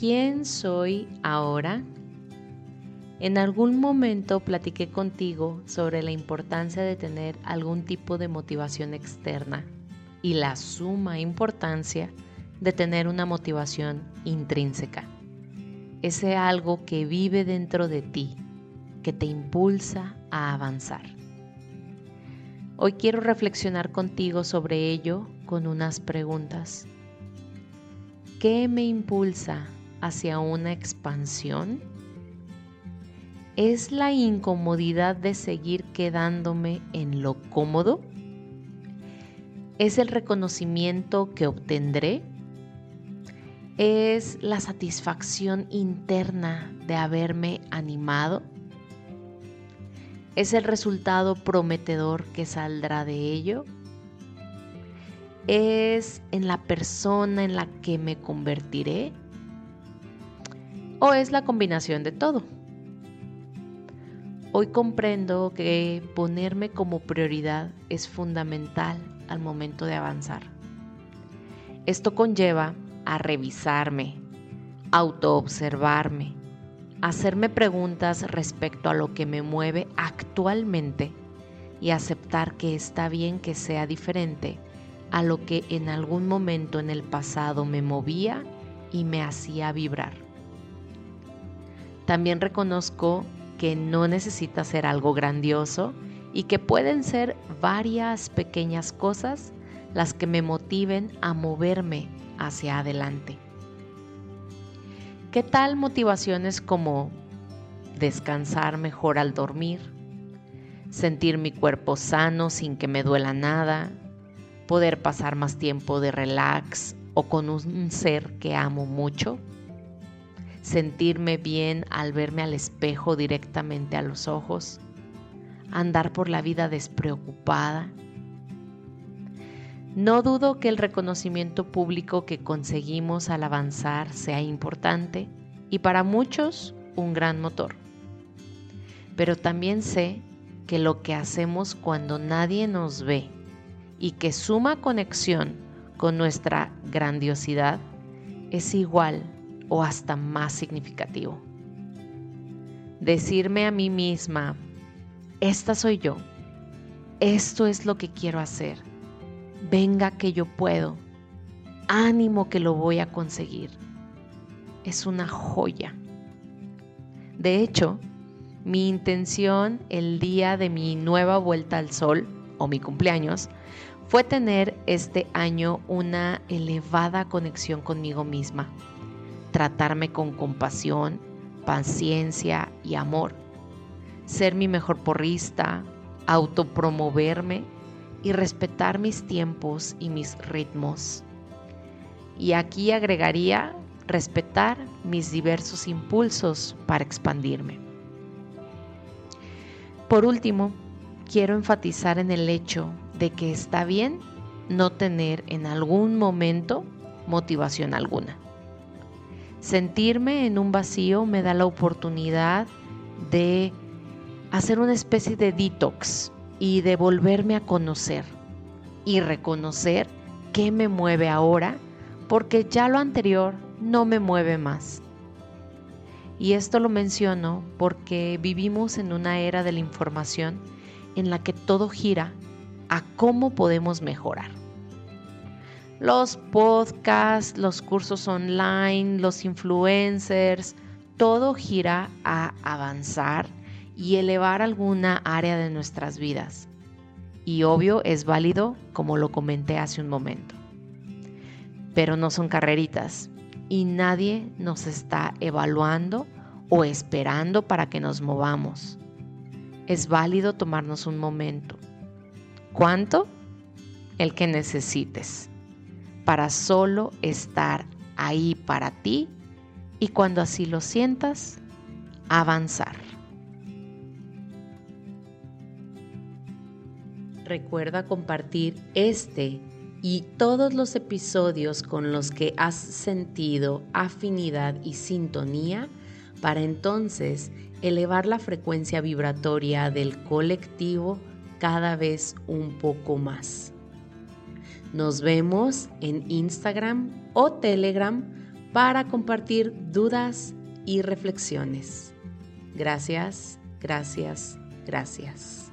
¿quién soy ahora? En algún momento platiqué contigo sobre la importancia de tener algún tipo de motivación externa y la suma importancia de tener una motivación intrínseca. Ese algo que vive dentro de ti, que te impulsa a avanzar. Hoy quiero reflexionar contigo sobre ello con unas preguntas. ¿Qué me impulsa hacia una expansión? ¿Es la incomodidad de seguir quedándome en lo cómodo? ¿Es el reconocimiento que obtendré? ¿Es la satisfacción interna de haberme animado? ¿Es el resultado prometedor que saldrá de ello? ¿Es en la persona en la que me convertiré? ¿O es la combinación de todo? Hoy comprendo que ponerme como prioridad es fundamental al momento de avanzar. Esto conlleva a revisarme, autoobservarme, hacerme preguntas respecto a lo que me mueve actualmente y aceptar que está bien que sea diferente a lo que en algún momento en el pasado me movía y me hacía vibrar. También reconozco que no necesita ser algo grandioso y que pueden ser varias pequeñas cosas las que me motiven a moverme hacia adelante. ¿Qué tal motivaciones como descansar mejor al dormir, sentir mi cuerpo sano sin que me duela nada, poder pasar más tiempo de relax o con un ser que amo mucho, sentirme bien al verme al espejo directamente a los ojos, andar por la vida despreocupada, no dudo que el reconocimiento público que conseguimos al avanzar sea importante y para muchos un gran motor. Pero también sé que lo que hacemos cuando nadie nos ve y que suma conexión con nuestra grandiosidad es igual o hasta más significativo. Decirme a mí misma, esta soy yo, esto es lo que quiero hacer venga que yo puedo, ánimo que lo voy a conseguir. Es una joya. De hecho, mi intención el día de mi nueva vuelta al sol o mi cumpleaños fue tener este año una elevada conexión conmigo misma, tratarme con compasión, paciencia y amor, ser mi mejor porrista, autopromoverme y respetar mis tiempos y mis ritmos. Y aquí agregaría respetar mis diversos impulsos para expandirme. Por último, quiero enfatizar en el hecho de que está bien no tener en algún momento motivación alguna. Sentirme en un vacío me da la oportunidad de hacer una especie de detox y de volverme a conocer y reconocer qué me mueve ahora, porque ya lo anterior no me mueve más. Y esto lo menciono porque vivimos en una era de la información en la que todo gira a cómo podemos mejorar. Los podcasts, los cursos online, los influencers, todo gira a avanzar y elevar alguna área de nuestras vidas. Y obvio es válido como lo comenté hace un momento. Pero no son carreritas y nadie nos está evaluando o esperando para que nos movamos. Es válido tomarnos un momento. ¿Cuánto? El que necesites. Para solo estar ahí para ti y cuando así lo sientas, avanzar. Recuerda compartir este y todos los episodios con los que has sentido afinidad y sintonía para entonces elevar la frecuencia vibratoria del colectivo cada vez un poco más. Nos vemos en Instagram o Telegram para compartir dudas y reflexiones. Gracias, gracias, gracias.